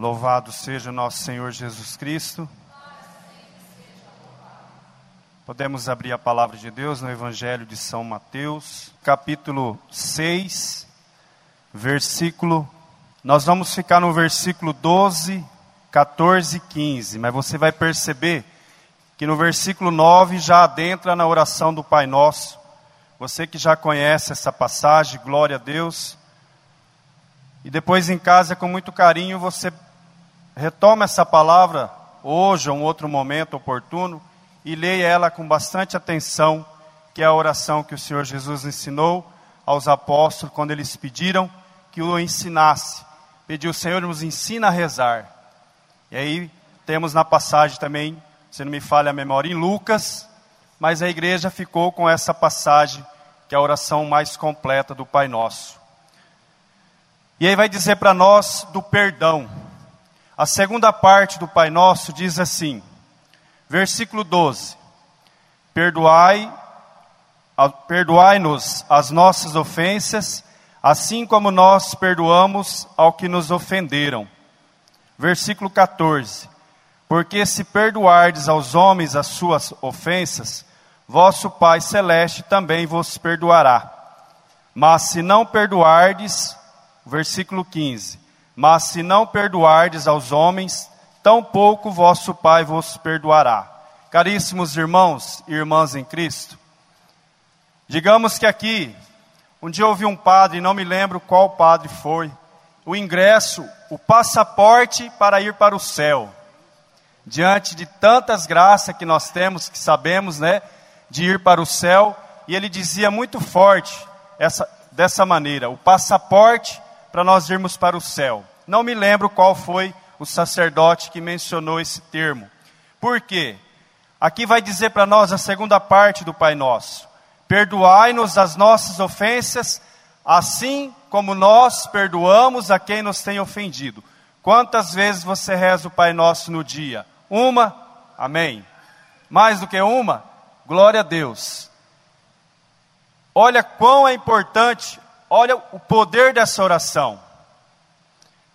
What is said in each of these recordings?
Louvado seja nosso Senhor Jesus Cristo. Podemos abrir a palavra de Deus no Evangelho de São Mateus, capítulo 6, versículo. Nós vamos ficar no versículo 12, 14 e 15, mas você vai perceber que no versículo 9 já adentra na oração do Pai Nosso. Você que já conhece essa passagem, glória a Deus. E depois em casa, com muito carinho, você retoma essa palavra hoje ou um outro momento oportuno e leia ela com bastante atenção, que é a oração que o Senhor Jesus ensinou aos apóstolos quando eles pediram que o ensinasse. Pediu, Senhor, nos ensina a rezar. E aí temos na passagem também se não me falha a memória, em Lucas, mas a igreja ficou com essa passagem, que é a oração mais completa do Pai Nosso. E aí vai dizer para nós do perdão. A segunda parte do Pai Nosso diz assim, versículo 12: Perdoai, perdoai-nos as nossas ofensas, assim como nós perdoamos ao que nos ofenderam. Versículo 14: porque se perdoardes aos homens as suas ofensas, vosso Pai Celeste também vos perdoará. Mas se não perdoardes, versículo 15: Mas se não perdoardes aos homens, tampouco vosso Pai vos perdoará. Caríssimos irmãos e irmãs em Cristo, digamos que aqui, um dia ouvi um padre, não me lembro qual padre foi, o ingresso, o passaporte para ir para o céu diante de tantas graças que nós temos, que sabemos, né, de ir para o céu, e ele dizia muito forte essa, dessa maneira: o passaporte para nós irmos para o céu. Não me lembro qual foi o sacerdote que mencionou esse termo. Por quê? Aqui vai dizer para nós a segunda parte do Pai Nosso: Perdoai-nos as nossas ofensas, assim como nós perdoamos a quem nos tem ofendido. Quantas vezes você reza o Pai Nosso no dia? Uma, amém. Mais do que uma, glória a Deus. Olha quão é importante, olha o poder dessa oração.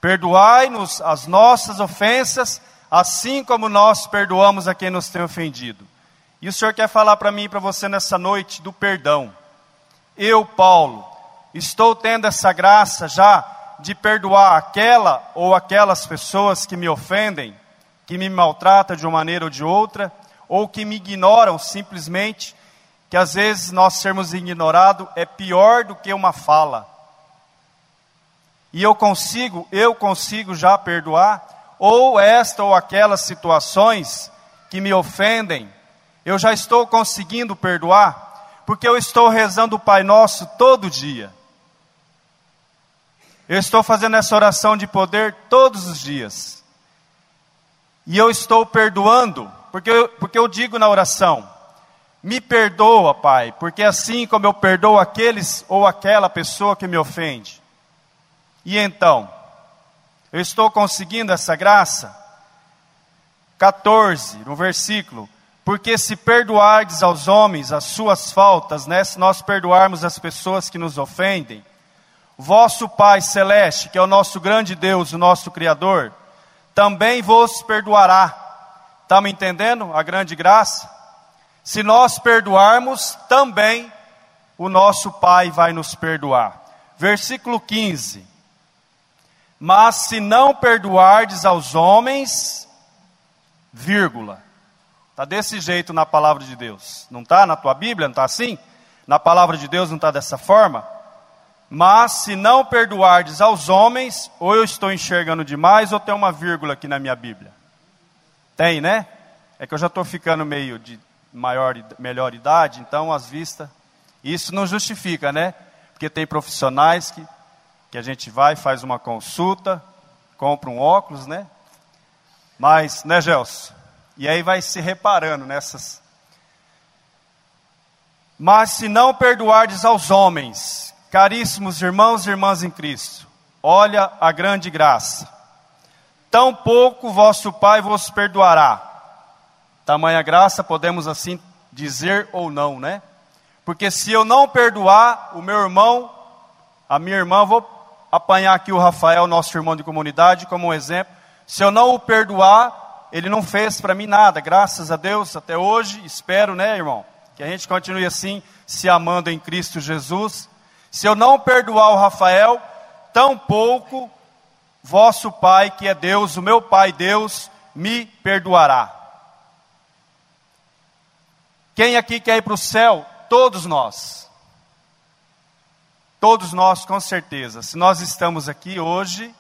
Perdoai-nos as nossas ofensas, assim como nós perdoamos a quem nos tem ofendido. E o Senhor quer falar para mim e para você nessa noite do perdão. Eu, Paulo, estou tendo essa graça já de perdoar aquela ou aquelas pessoas que me ofendem, que me maltratam de uma maneira ou de outra, ou que me ignoram simplesmente, que às vezes nós sermos ignorados é pior do que uma fala. E eu consigo, eu consigo já perdoar, ou esta ou aquelas situações que me ofendem, eu já estou conseguindo perdoar, porque eu estou rezando o Pai Nosso todo dia. Eu estou fazendo essa oração de poder todos os dias. E eu estou perdoando, porque eu, porque eu digo na oração: me perdoa, Pai, porque assim como eu perdoo aqueles ou aquela pessoa que me ofende. E então, eu estou conseguindo essa graça? 14, no versículo: Porque se perdoardes aos homens as suas faltas, né, se nós perdoarmos as pessoas que nos ofendem, vosso Pai Celeste, que é o nosso grande Deus, o nosso Criador, também vos perdoará. Estamos entendendo a grande graça? Se nós perdoarmos, também o nosso Pai vai nos perdoar. Versículo 15: Mas se não perdoardes aos homens, vírgula. Está desse jeito na palavra de Deus. Não está na tua Bíblia? Não está assim? Na palavra de Deus não está dessa forma? Mas se não perdoardes aos homens, ou eu estou enxergando demais, ou tem uma vírgula aqui na minha Bíblia. Tem, né? É que eu já estou ficando meio de maior, melhor idade, então as vistas. Isso não justifica, né? Porque tem profissionais que, que a gente vai, faz uma consulta, compra um óculos, né? Mas, né, Gelson? E aí vai se reparando nessas. Mas se não perdoardes aos homens, Caríssimos irmãos e irmãs em Cristo, olha a grande graça. Tão pouco vosso Pai vos perdoará. Tamanha graça, podemos assim dizer ou não, né? Porque se eu não perdoar o meu irmão, a minha irmã, vou apanhar aqui o Rafael, nosso irmão de comunidade, como um exemplo. Se eu não o perdoar, ele não fez para mim nada, graças a Deus, até hoje, espero, né, irmão, que a gente continue assim, se amando em Cristo Jesus. Se eu não perdoar o Rafael, tampouco vosso Pai, que é Deus, o meu Pai Deus, me perdoará. Quem aqui quer ir para o céu? Todos nós. Todos nós, com certeza. Se nós estamos aqui hoje,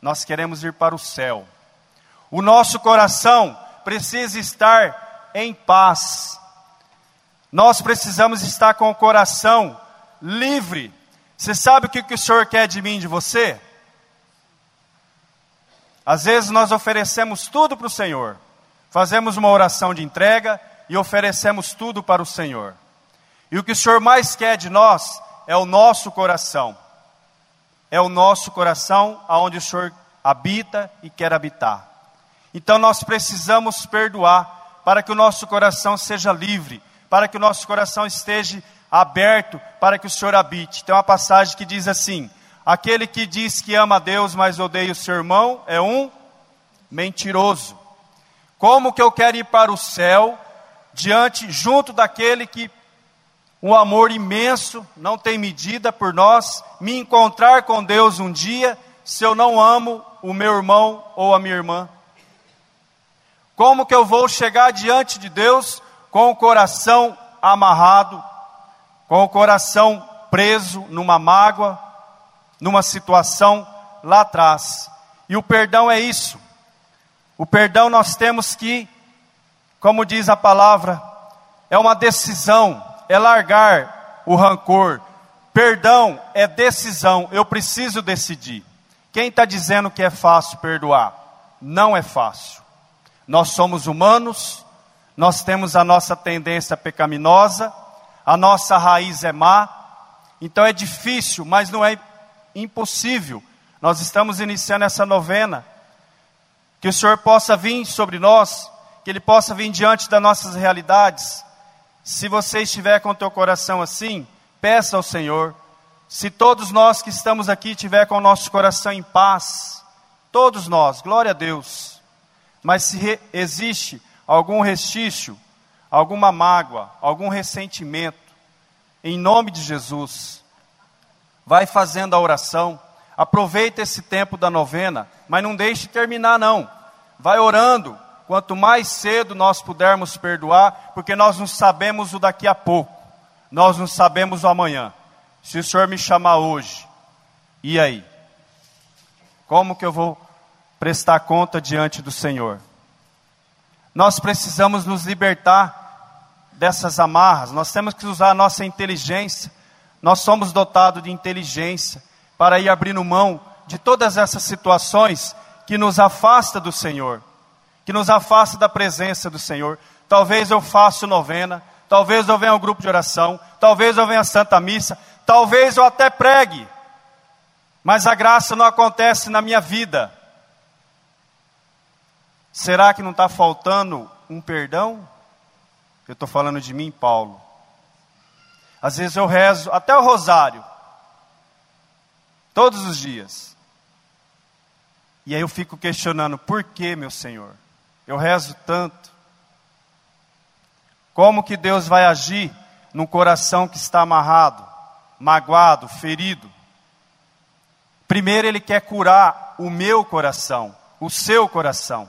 nós queremos ir para o céu. O nosso coração precisa estar em paz. Nós precisamos estar com o coração livre. Você sabe o que, que o Senhor quer de mim de você? Às vezes nós oferecemos tudo para o Senhor, fazemos uma oração de entrega e oferecemos tudo para o Senhor. E o que o Senhor mais quer de nós é o nosso coração. É o nosso coração aonde o Senhor habita e quer habitar. Então nós precisamos perdoar para que o nosso coração seja livre, para que o nosso coração esteja aberto para que o Senhor habite. Tem uma passagem que diz assim: Aquele que diz que ama a Deus, mas odeia o seu irmão, é um mentiroso. Como que eu quero ir para o céu diante junto daquele que um amor imenso, não tem medida por nós, me encontrar com Deus um dia, se eu não amo o meu irmão ou a minha irmã? Como que eu vou chegar diante de Deus com o coração amarrado, com o coração preso numa mágoa, numa situação lá atrás? E o perdão é isso. O perdão nós temos que, como diz a palavra, é uma decisão é largar o rancor. Perdão é decisão, eu preciso decidir. Quem está dizendo que é fácil perdoar? Não é fácil. Nós somos humanos, nós temos a nossa tendência pecaminosa, a nossa raiz é má, então é difícil, mas não é impossível. Nós estamos iniciando essa novena. Que o Senhor possa vir sobre nós, que Ele possa vir diante das nossas realidades, se você estiver com o teu coração assim, peça ao Senhor. Se todos nós que estamos aqui tiver com o nosso coração em paz, todos nós, glória a Deus. Mas se existe algum restício, alguma mágoa, algum ressentimento, em nome de Jesus, vai fazendo a oração. Aproveita esse tempo da novena, mas não deixe terminar não. Vai orando, Quanto mais cedo nós pudermos perdoar, porque nós não sabemos o daqui a pouco, nós não sabemos o amanhã. Se o Senhor me chamar hoje, e aí? Como que eu vou prestar conta diante do Senhor? Nós precisamos nos libertar dessas amarras, nós temos que usar a nossa inteligência. Nós somos dotados de inteligência para ir abrindo mão de todas essas situações que nos afasta do Senhor que nos afasta da presença do Senhor. Talvez eu faça novena, talvez eu venha ao grupo de oração, talvez eu venha à Santa Missa, talvez eu até pregue, mas a graça não acontece na minha vida. Será que não está faltando um perdão? Eu estou falando de mim, Paulo. Às vezes eu rezo até o rosário, todos os dias. E aí eu fico questionando, por que, meu Senhor? Eu rezo tanto. Como que Deus vai agir num coração que está amarrado, magoado, ferido? Primeiro, Ele quer curar o meu coração, o seu coração.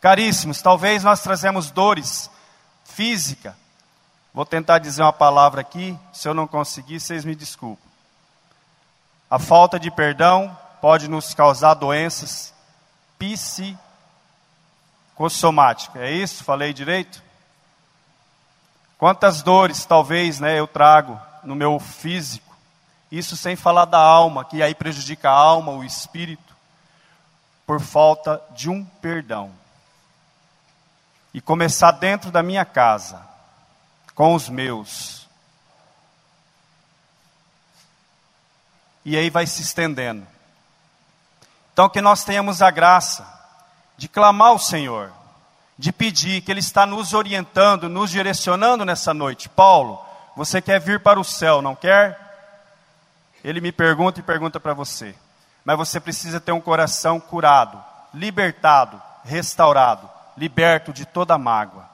Caríssimos, talvez nós trazemos dores física. Vou tentar dizer uma palavra aqui, se eu não conseguir, vocês me desculpem. A falta de perdão pode nos causar doenças psicológicas psicossomática. É isso? Falei direito? Quantas dores talvez né, eu trago no meu físico? Isso sem falar da alma, que aí prejudica a alma, o espírito, por falta de um perdão. E começar dentro da minha casa, com os meus. E aí vai se estendendo. Então que nós tenhamos a graça de clamar ao Senhor, de pedir que Ele está nos orientando, nos direcionando nessa noite. Paulo, você quer vir para o céu, não quer? Ele me pergunta e pergunta para você. Mas você precisa ter um coração curado, libertado, restaurado, liberto de toda mágoa.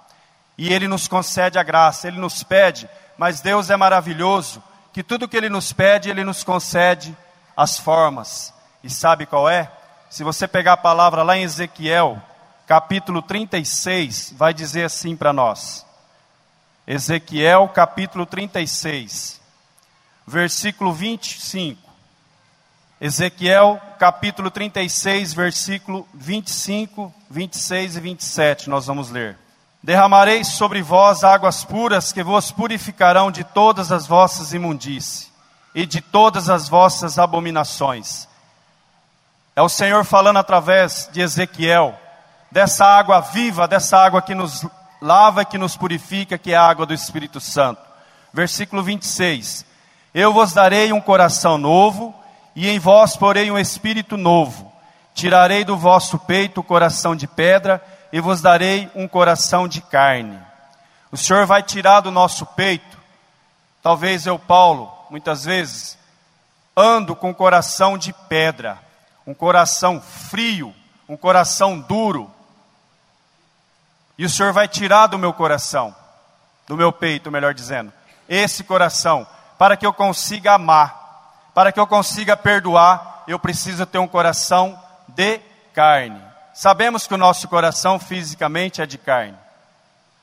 E Ele nos concede a graça, Ele nos pede, mas Deus é maravilhoso, que tudo que Ele nos pede, Ele nos concede as formas. E sabe qual é? Se você pegar a palavra lá em Ezequiel, capítulo 36, vai dizer assim para nós. Ezequiel, capítulo 36, versículo 25. Ezequiel, capítulo 36, versículo 25, 26 e 27, nós vamos ler. Derramarei sobre vós águas puras que vos purificarão de todas as vossas imundícies e de todas as vossas abominações. É o Senhor falando através de Ezequiel, dessa água viva, dessa água que nos lava e que nos purifica, que é a água do Espírito Santo. Versículo 26. Eu vos darei um coração novo, e em vós porei um espírito novo. Tirarei do vosso peito o coração de pedra, e vos darei um coração de carne. O Senhor vai tirar do nosso peito, talvez eu, Paulo, muitas vezes, ando com um coração de pedra, um coração frio, um coração duro. E o Senhor vai tirar do meu coração, do meu peito, melhor dizendo, esse coração, para que eu consiga amar, para que eu consiga perdoar, eu preciso ter um coração de carne. Sabemos que o nosso coração fisicamente é de carne.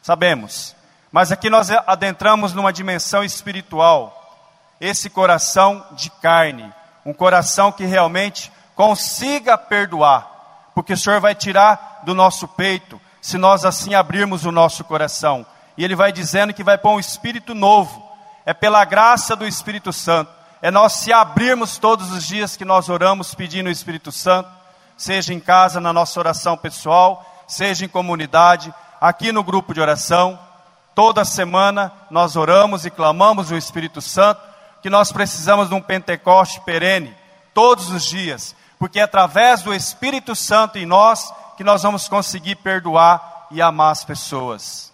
Sabemos. Mas aqui nós adentramos numa dimensão espiritual. Esse coração de carne. Um coração que realmente consiga perdoar. Porque o Senhor vai tirar do nosso peito, se nós assim abrirmos o nosso coração. E Ele vai dizendo que vai pôr um espírito novo. É pela graça do Espírito Santo. É nós se abrirmos todos os dias que nós oramos pedindo o Espírito Santo seja em casa, na nossa oração pessoal, seja em comunidade, aqui no grupo de oração. Toda semana nós oramos e clamamos o Espírito Santo, que nós precisamos de um Pentecoste perene, todos os dias, porque é através do Espírito Santo em nós que nós vamos conseguir perdoar e amar as pessoas.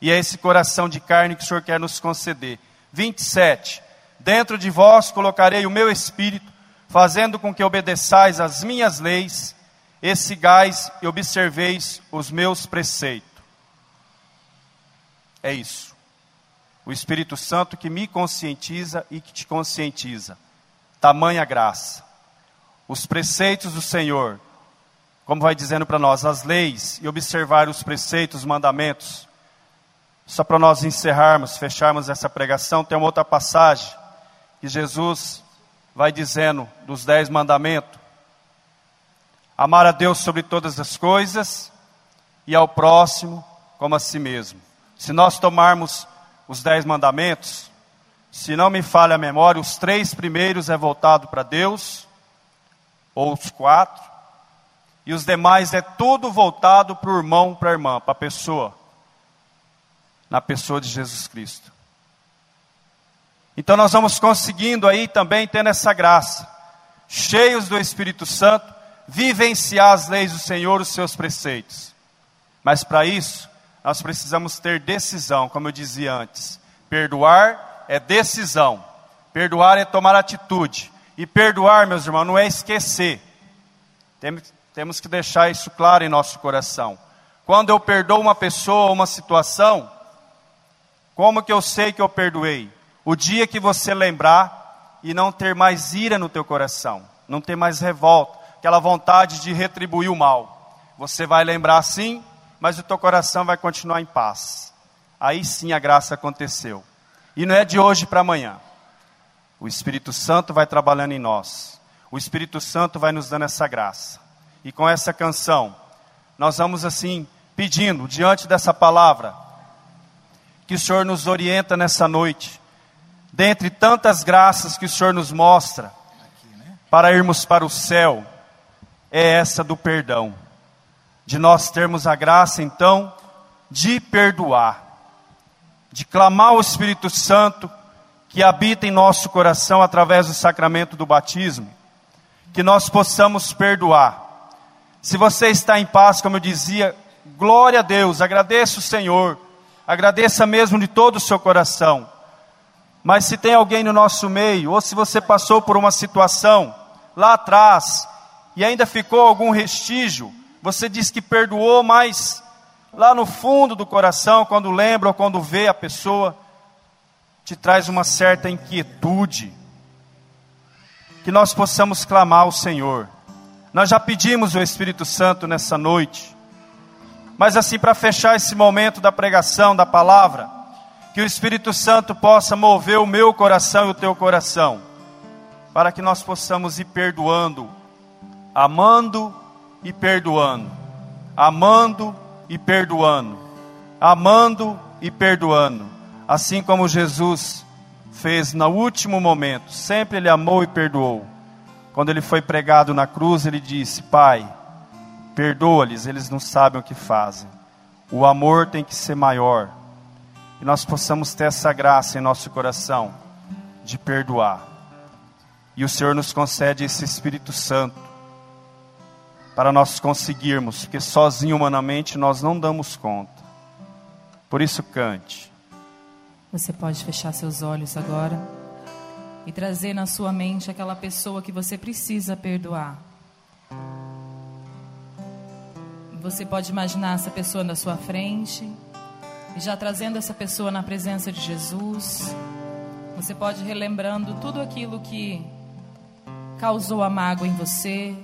E é esse coração de carne que o Senhor quer nos conceder. 27. Dentro de vós colocarei o meu espírito fazendo com que obedeçais as minhas leis, e sigais e observeis os meus preceitos. É isso. O Espírito Santo que me conscientiza e que te conscientiza. Tamanha graça. Os preceitos do Senhor, como vai dizendo para nós, as leis e observar os preceitos, os mandamentos. Só para nós encerrarmos, fecharmos essa pregação, tem uma outra passagem que Jesus vai dizendo dos dez mandamentos: amar a Deus sobre todas as coisas e ao próximo como a si mesmo. Se nós tomarmos os dez mandamentos, se não me falha a memória, os três primeiros é voltado para Deus, ou os quatro, e os demais é tudo voltado para o irmão, para a irmã, para a pessoa, na pessoa de Jesus Cristo. Então nós vamos conseguindo aí também tendo essa graça, cheios do Espírito Santo, vivenciar as leis do Senhor, os seus preceitos. Mas para isso, nós precisamos ter decisão, como eu dizia antes. Perdoar é decisão. Perdoar é tomar atitude. E perdoar, meus irmãos, não é esquecer. Temos que deixar isso claro em nosso coração. Quando eu perdoo uma pessoa ou uma situação, como que eu sei que eu perdoei? O dia que você lembrar e não ter mais ira no teu coração, não ter mais revolta, aquela vontade de retribuir o mal. Você vai lembrar sim, mas o teu coração vai continuar em paz. Aí sim a graça aconteceu. E não é de hoje para amanhã. O Espírito Santo vai trabalhando em nós. O Espírito Santo vai nos dando essa graça. E com essa canção, nós vamos assim pedindo diante dessa palavra que o Senhor nos orienta nessa noite dentre tantas graças que o Senhor nos mostra para irmos para o céu, é essa do perdão. De nós termos a graça, então, de perdoar, de clamar ao Espírito Santo que habita em nosso coração através do sacramento do batismo, que nós possamos perdoar. Se você está em paz, como eu dizia, glória a Deus, agradeça o Senhor, agradeça mesmo de todo o seu coração mas se tem alguém no nosso meio, ou se você passou por uma situação lá atrás e ainda ficou algum restígio, você diz que perdoou, mas lá no fundo do coração, quando lembra ou quando vê a pessoa, te traz uma certa inquietude. Que nós possamos clamar ao Senhor. Nós já pedimos o Espírito Santo nessa noite. Mas assim, para fechar esse momento da pregação da palavra, que o Espírito Santo possa mover o meu coração e o teu coração, para que nós possamos ir perdoando, amando e perdoando, amando e perdoando, amando e perdoando, assim como Jesus fez no último momento, sempre ele amou e perdoou. Quando ele foi pregado na cruz, ele disse: Pai, perdoa-lhes, eles não sabem o que fazem. O amor tem que ser maior. E nós possamos ter essa graça em nosso coração de perdoar. E o Senhor nos concede esse Espírito Santo para nós conseguirmos, porque sozinho humanamente nós não damos conta. Por isso cante. Você pode fechar seus olhos agora e trazer na sua mente aquela pessoa que você precisa perdoar. Você pode imaginar essa pessoa na sua frente e já trazendo essa pessoa na presença de Jesus. Você pode relembrando tudo aquilo que causou a mágoa em você.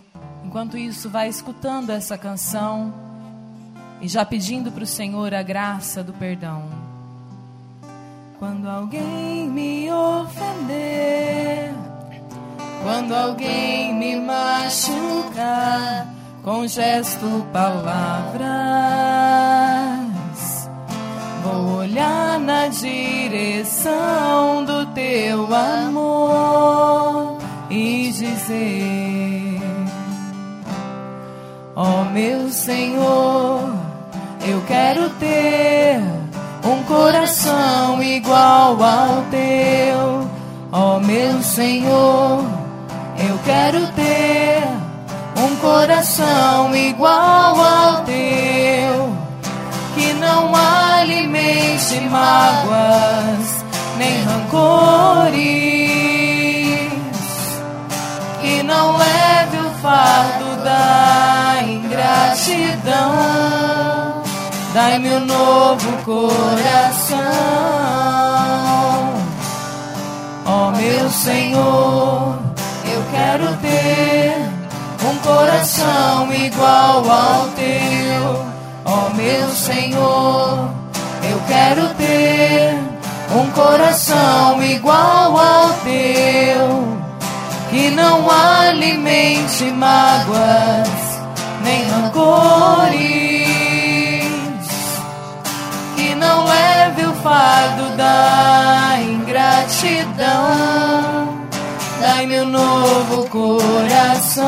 Enquanto isso, vai escutando essa canção e já pedindo para o Senhor a graça do perdão. Quando alguém me ofender, quando alguém me machucar com gesto, palavras. Vou olhar na direção do teu amor e dizer: Ó oh, meu Senhor, eu quero ter um coração igual ao teu. Ó oh, meu Senhor, eu quero ter um coração igual ao teu, que não alimente mágoas nem rancores, que não leve o fardo da ingratidão. Dai-me um novo coração, ó oh, meu Senhor, eu quero ter um coração igual ao teu, ó oh, meu Senhor. Eu quero ter um coração igual ao teu, que não alimente mágoas nem rancores, leve o fardo da ingratidão. dai meu novo coração.